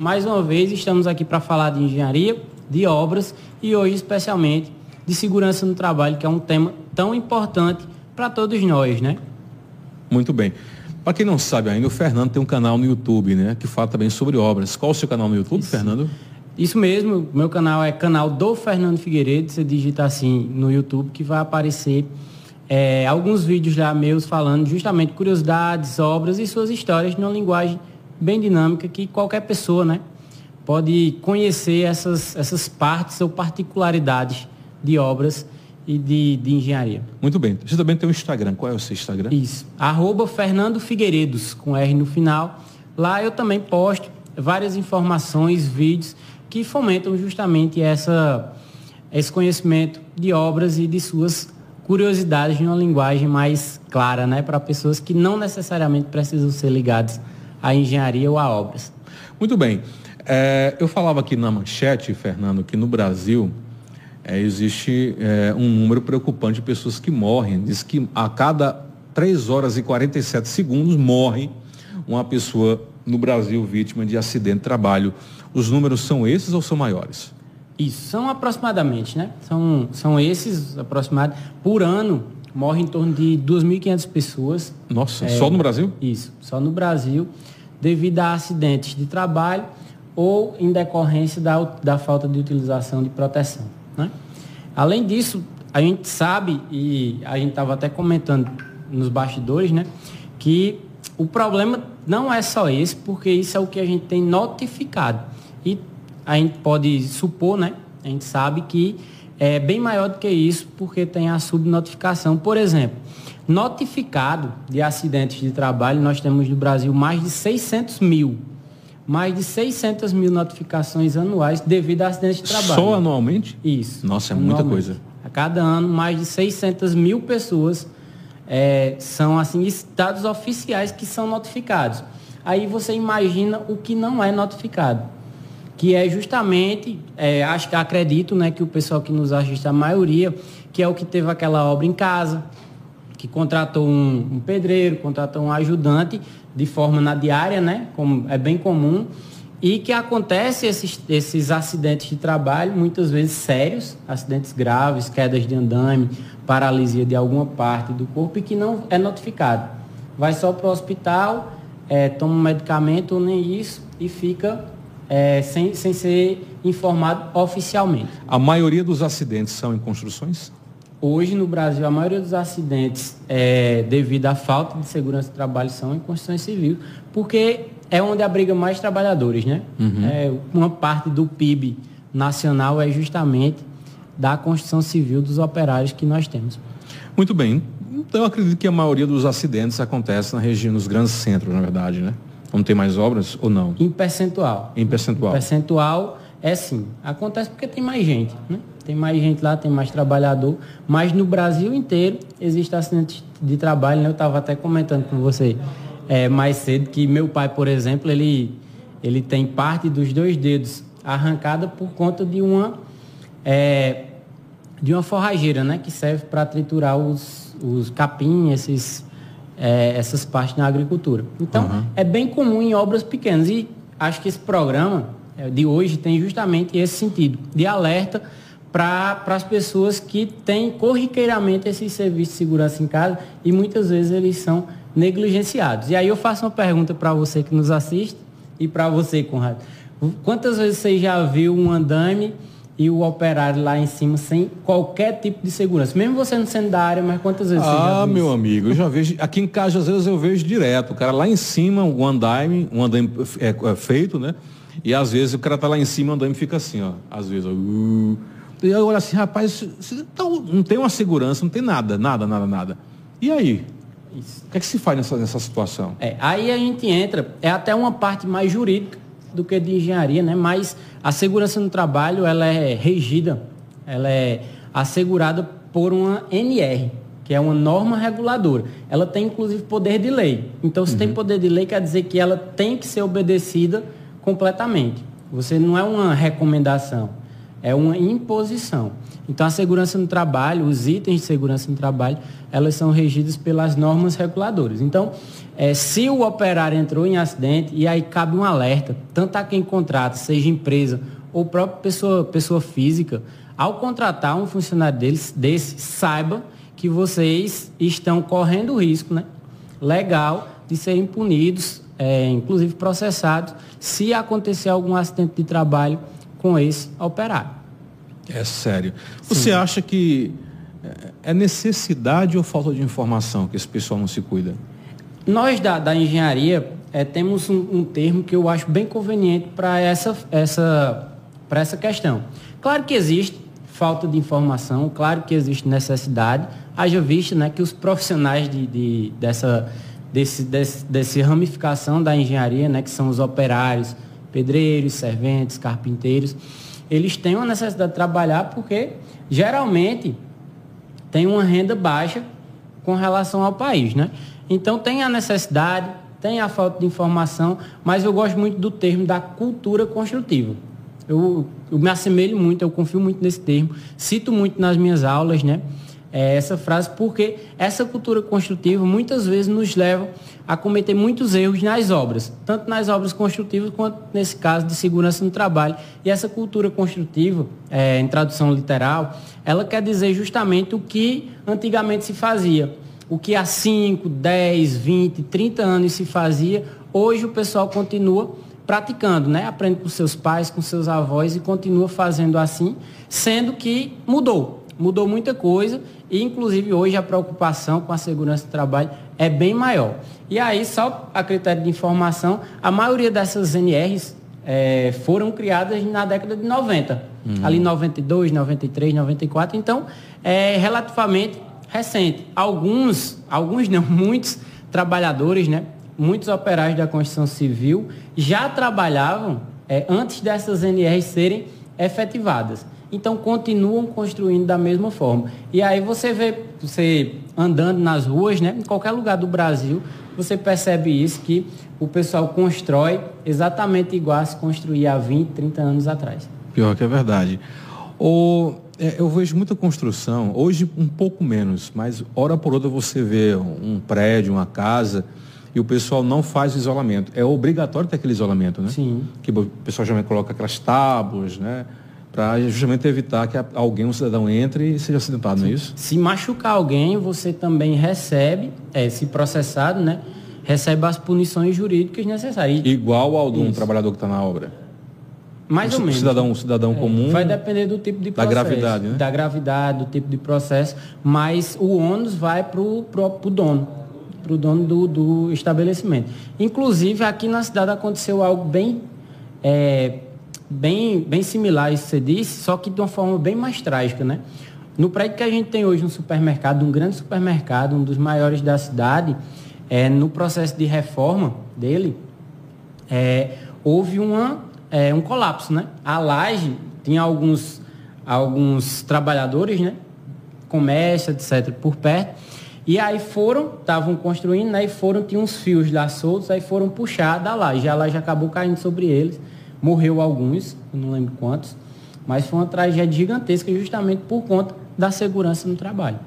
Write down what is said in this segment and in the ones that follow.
mais uma vez estamos aqui para falar de engenharia, de obras e hoje especialmente de segurança no trabalho, que é um tema tão importante para todos nós, né? Muito bem. Para quem não sabe ainda, o Fernando tem um canal no YouTube, né? Que fala também sobre obras. Qual o seu canal no YouTube, Isso. Fernando? Isso mesmo, meu canal é canal do Fernando Figueiredo. Você digita assim no YouTube que vai aparecer é, alguns vídeos já meus falando justamente curiosidades, obras e suas histórias numa linguagem bem dinâmica que qualquer pessoa, né, pode conhecer essas, essas partes ou particularidades de obras e de, de engenharia. Muito bem. Você também tem um Instagram. Qual é o seu Instagram? Isso. Arroba Fernando Figueiredos, com R no final. Lá eu também posto várias informações, vídeos que fomentam justamente essa, esse conhecimento de obras e de suas curiosidades em uma linguagem mais clara, né, para pessoas que não necessariamente precisam ser ligadas à engenharia ou a obras. Muito bem. É, eu falava aqui na manchete, Fernando, que no Brasil é, existe é, um número preocupante de pessoas que morrem. Diz que a cada 3 horas e 47 segundos morre uma pessoa no Brasil vítima de acidente de trabalho. Os números são esses ou são maiores? Isso, são aproximadamente, né? São, são esses aproximados. Por ano, morre em torno de 2.500 pessoas. Nossa, é, só no Brasil? Isso, só no Brasil, devido a acidentes de trabalho ou em decorrência da, da falta de utilização de proteção. Né? Além disso, a gente sabe, e a gente estava até comentando nos bastidores, né, que o problema não é só esse, porque isso é o que a gente tem notificado. E a gente pode supor, né, a gente sabe que é bem maior do que isso, porque tem a subnotificação. Por exemplo, notificado de acidentes de trabalho, nós temos no Brasil mais de 600 mil mais de 600 mil notificações anuais devido a acidentes de trabalho. Só anualmente? Isso. Nossa, é muita coisa. A cada ano, mais de 600 mil pessoas é, são, assim, estados oficiais que são notificados. Aí você imagina o que não é notificado. Que é justamente, é, acho que acredito, né, que o pessoal que nos assiste, a maioria, que é o que teve aquela obra em casa, que contratou um, um pedreiro, contratou um ajudante de forma na diária, né? Como é bem comum. E que acontece esses, esses acidentes de trabalho, muitas vezes sérios, acidentes graves, quedas de andame, paralisia de alguma parte do corpo e que não é notificado. Vai só para o hospital, é, toma um medicamento nem isso e fica é, sem, sem ser informado oficialmente. A maioria dos acidentes são em construções? Hoje, no Brasil, a maioria dos acidentes, é, devido à falta de segurança do trabalho, são em construção civil, porque é onde abriga mais trabalhadores, né? Uhum. É, uma parte do PIB nacional é justamente da construção civil dos operários que nós temos. Muito bem. Então, eu acredito que a maioria dos acidentes acontece na região, nos grandes centros, na verdade, né? Não tem mais obras ou não? Em percentual. Em percentual. Em percentual, é sim. Acontece porque tem mais gente, né? Tem mais gente lá, tem mais trabalhador, mas no Brasil inteiro existe acidente de trabalho, né? Eu estava até comentando com você é, mais cedo que meu pai, por exemplo, ele, ele tem parte dos dois dedos arrancada por conta de uma é, de uma forrageira, né? Que serve para triturar os, os capim, esses, é, essas partes na agricultura. Então, uhum. é bem comum em obras pequenas. E acho que esse programa é, de hoje tem justamente esse sentido, de alerta para as pessoas que têm corriqueiramente esses serviços de segurança em casa e muitas vezes eles são negligenciados. E aí eu faço uma pergunta para você que nos assiste e para você, Conrado. Quantas vezes você já viu um andame e o operário lá em cima sem qualquer tipo de segurança? Mesmo você não sendo da área, mas quantas vezes ah, você já? Ah, meu isso? amigo, eu já vejo. Aqui em casa, às vezes, eu vejo direto. O cara lá em cima, um andame, um andame é, é feito, né? E às vezes o cara tá lá em cima, o andame fica assim, ó. Às vezes, ó. Uh, e eu olho assim, rapaz, tá não tem uma segurança, não tem nada, nada, nada, nada. E aí? Isso. O que é que se faz nessa, nessa situação? É, aí a gente entra, é até uma parte mais jurídica do que de engenharia, né? Mas a segurança no trabalho, ela é regida, ela é assegurada por uma NR, que é uma norma reguladora. Ela tem inclusive poder de lei. Então, se uhum. tem poder de lei, quer dizer que ela tem que ser obedecida completamente. Você não é uma recomendação é uma imposição. Então, a segurança no trabalho, os itens de segurança no trabalho, elas são regidas pelas normas reguladoras. Então, é, se o operário entrou em acidente, e aí cabe um alerta, tanto a quem contrata, seja empresa ou própria pessoa, pessoa física, ao contratar um funcionário deles, desse, saiba que vocês estão correndo o risco né, legal de serem punidos, é, inclusive processados, se acontecer algum acidente de trabalho com esse operário. É sério. Você Sim. acha que é necessidade ou falta de informação que esse pessoal não se cuida? Nós da, da engenharia é, temos um, um, termo que eu acho bem conveniente para essa, essa, essa questão. Claro que existe falta de informação, claro que existe necessidade, haja visto né, que os profissionais de, de, dessa, desse, desse, desse ramificação da engenharia, né, que são os operários, pedreiros, serventes, carpinteiros, eles têm uma necessidade de trabalhar porque geralmente tem uma renda baixa com relação ao país, né? Então tem a necessidade, tem a falta de informação, mas eu gosto muito do termo da cultura construtiva. Eu, eu me assemelho muito, eu confio muito nesse termo, cito muito nas minhas aulas, né? É essa frase porque essa cultura construtiva muitas vezes nos leva a cometer muitos erros nas obras, tanto nas obras construtivas quanto nesse caso de segurança no trabalho. E essa cultura construtiva, é, em tradução literal, ela quer dizer justamente o que antigamente se fazia. O que há 5, 10, 20, 30 anos se fazia, hoje o pessoal continua praticando, né? Aprende com seus pais, com seus avós e continua fazendo assim, sendo que mudou. Mudou muita coisa e, inclusive, hoje a preocupação com a segurança do trabalho é bem maior. E aí, só a critério de informação, a maioria dessas NRs é, foram criadas na década de 90. Uhum. Ali 92, 93, 94. Então, é relativamente recente. Alguns, alguns não, muitos trabalhadores, né? Muitos operários da construção civil já trabalhavam é, antes dessas NRs serem efetivadas. Então continuam construindo da mesma forma. E aí você vê, você andando nas ruas, né, em qualquer lugar do Brasil, você percebe isso, que o pessoal constrói exatamente igual a se construía há 20, 30 anos atrás. Pior que é verdade. O, é, eu vejo muita construção, hoje um pouco menos, mas hora por outra você vê um prédio, uma casa, e o pessoal não faz isolamento. É obrigatório ter aquele isolamento, né? Sim. Que o pessoal já coloca aquelas tábuas, né? Para justamente evitar que alguém, um cidadão, entre e seja acidentado, não é isso? Se machucar alguém, você também recebe, é, se processado, né? Recebe as punições jurídicas necessárias. Igual ao de um trabalhador que está na obra? Mais um ou menos. Cidadão, um cidadão é, comum. Vai depender do tipo de processo. Da gravidade, né? Da gravidade, do tipo de processo. Mas o ônus vai para o dono, para o dono do, do estabelecimento. Inclusive, aqui na cidade aconteceu algo bem é, bem, bem similar a isso que você disse, só que de uma forma bem mais trágica, né? No prédio que a gente tem hoje um supermercado, um grande supermercado, um dos maiores da cidade, é, no processo de reforma dele, é, houve uma, é, um colapso, né? A laje tinha alguns, alguns trabalhadores, né? Comércio, etc., por perto. E aí foram, estavam construindo, né? E foram, tinha uns fios lá soltos, aí foram puxar da laje. A laje acabou caindo sobre eles. Morreu alguns, não lembro quantos, mas foi uma tragédia gigantesca justamente por conta da segurança no trabalho.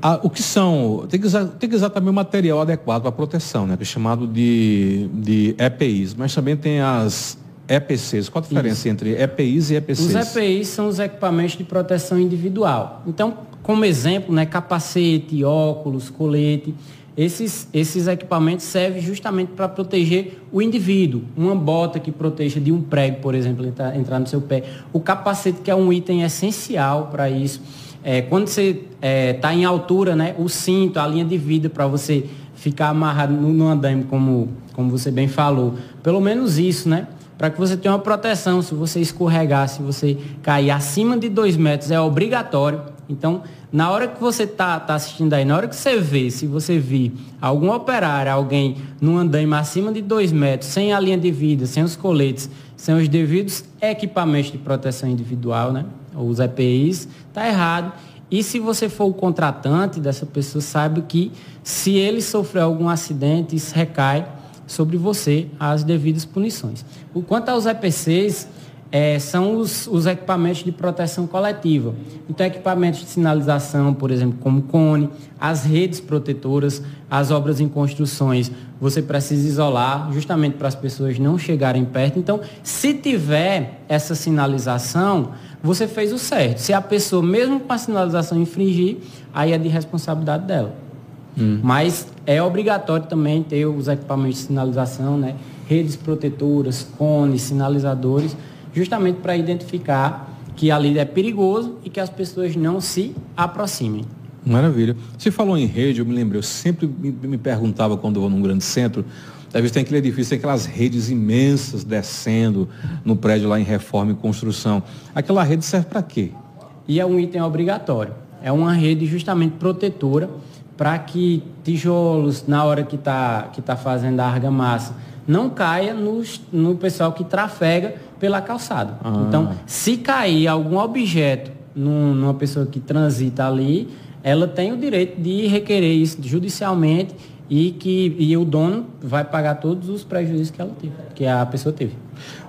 Ah, o que são, tem que, usar, tem que usar também o material adequado para proteção, né, que é chamado de, de EPIs, mas também tem as EPCs. Qual a diferença Isso. entre EPIs e EPCs? Os EPIs são os equipamentos de proteção individual. Então, como exemplo, né, capacete, óculos, colete, esses, esses equipamentos servem justamente para proteger o indivíduo. Uma bota que proteja de um prego, por exemplo, entrar, entrar no seu pé. O capacete, que é um item essencial para isso. É, quando você está é, tá em altura, né, o cinto, a linha de vida para você ficar amarrado no, no como, como você bem falou. Pelo menos isso, né? Para que você tenha uma proteção. Se você escorregar, se você cair acima de dois metros, é obrigatório. Então, na hora que você tá, tá assistindo aí, na hora que você vê, se você vir algum operário, alguém num andaime acima de dois metros, sem a linha de vida, sem os coletes, sem os devidos equipamentos de proteção individual, né? Os EPIs, tá errado. E se você for o contratante dessa pessoa, saiba que se ele sofrer algum acidente, isso recai sobre você as devidas punições. O quanto aos EPCs, é, são os, os, equipamentos de proteção coletiva. Então, equipamentos de sinalização, por exemplo, como cone, as redes protetoras, as obras em construções, você precisa isolar justamente para as pessoas não chegarem perto. Então, se tiver essa sinalização, você fez o certo. Se a pessoa, mesmo com a sinalização, infringir, aí é de responsabilidade dela. Hum. Mas é obrigatório também ter os equipamentos de sinalização, né? redes protetoras, cones, sinalizadores, justamente para identificar que ali é perigoso e que as pessoas não se aproximem. Maravilha. Você falou em rede, eu me lembrei, eu sempre me, me perguntava quando eu vou num grande centro, às vezes tem aquele edifício, tem aquelas redes imensas descendo no prédio lá em reforma e construção. Aquela rede serve para quê? E é um item obrigatório. É uma rede justamente protetora para que tijolos, na hora que está que tá fazendo a argamassa, não caia no, no pessoal que trafega pela calçada. Ah. Então, se cair algum objeto num, numa pessoa que transita ali, ela tem o direito de requerer isso judicialmente e que e o dono vai pagar todos os prejuízos que ela teve, que a pessoa teve.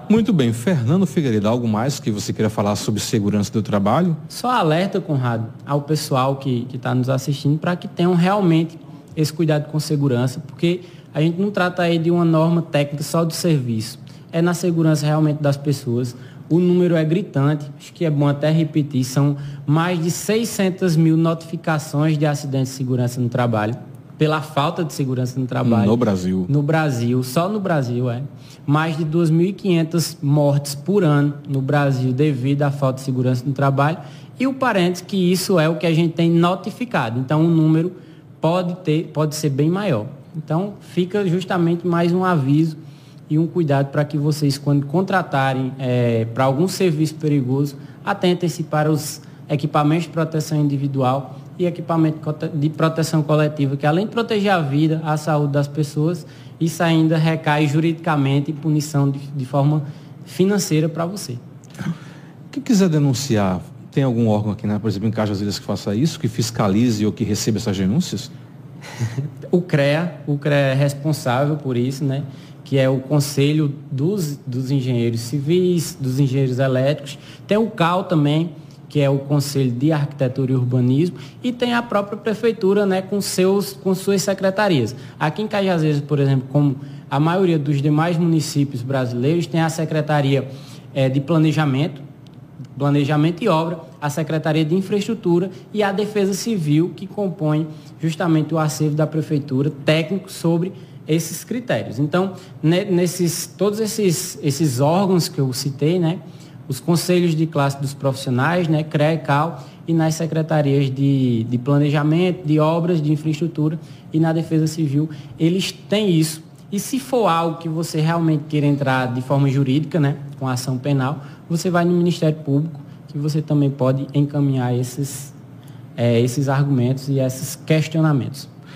Muito bem, Fernando Figueiredo, algo mais que você queira falar sobre segurança do trabalho? Só alerta, Conrado, ao pessoal que está nos assistindo para que tenham realmente esse cuidado com segurança, porque a gente não trata aí de uma norma técnica só de serviço. É na segurança realmente das pessoas. O número é gritante, acho que é bom até repetir, são mais de 600 mil notificações de acidentes de segurança no trabalho, pela falta de segurança no trabalho. No Brasil. No Brasil, só no Brasil, é. Mais de 2.500 mortes por ano no Brasil devido à falta de segurança no trabalho. E o parênteses que isso é o que a gente tem notificado. Então, o número pode, ter, pode ser bem maior. Então, fica justamente mais um aviso e um cuidado para que vocês, quando contratarem é, para algum serviço perigoso, atentem-se para os equipamentos de proteção individual e equipamento de proteção coletiva, que além de proteger a vida, a saúde das pessoas, isso ainda recai juridicamente em punição de, de forma financeira para você. Quem quiser denunciar, tem algum órgão aqui, né, por exemplo, em Cajas Ilhas que faça isso, que fiscalize ou que receba essas denúncias? o CREA, o CREA é responsável por isso, né? que é o Conselho dos, dos Engenheiros Civis, dos Engenheiros Elétricos. Tem o CAL também, que é o Conselho de Arquitetura e Urbanismo, e tem a própria Prefeitura né, com, seus, com suas secretarias. Aqui em Cajazeiras, por exemplo, como a maioria dos demais municípios brasileiros, tem a Secretaria é, de Planejamento, Planejamento e Obra, a Secretaria de Infraestrutura e a Defesa Civil, que compõe justamente o acervo da Prefeitura técnico sobre esses critérios. Então, nesses, todos esses, esses órgãos que eu citei, né, os conselhos de classe dos profissionais, né, CREA e CAL, e nas secretarias de, de planejamento, de obras, de infraestrutura e na Defesa Civil, eles têm isso. E se for algo que você realmente queira entrar de forma jurídica, né, com ação penal, você vai no Ministério Público, que você também pode encaminhar esses, é, esses argumentos e esses questionamentos.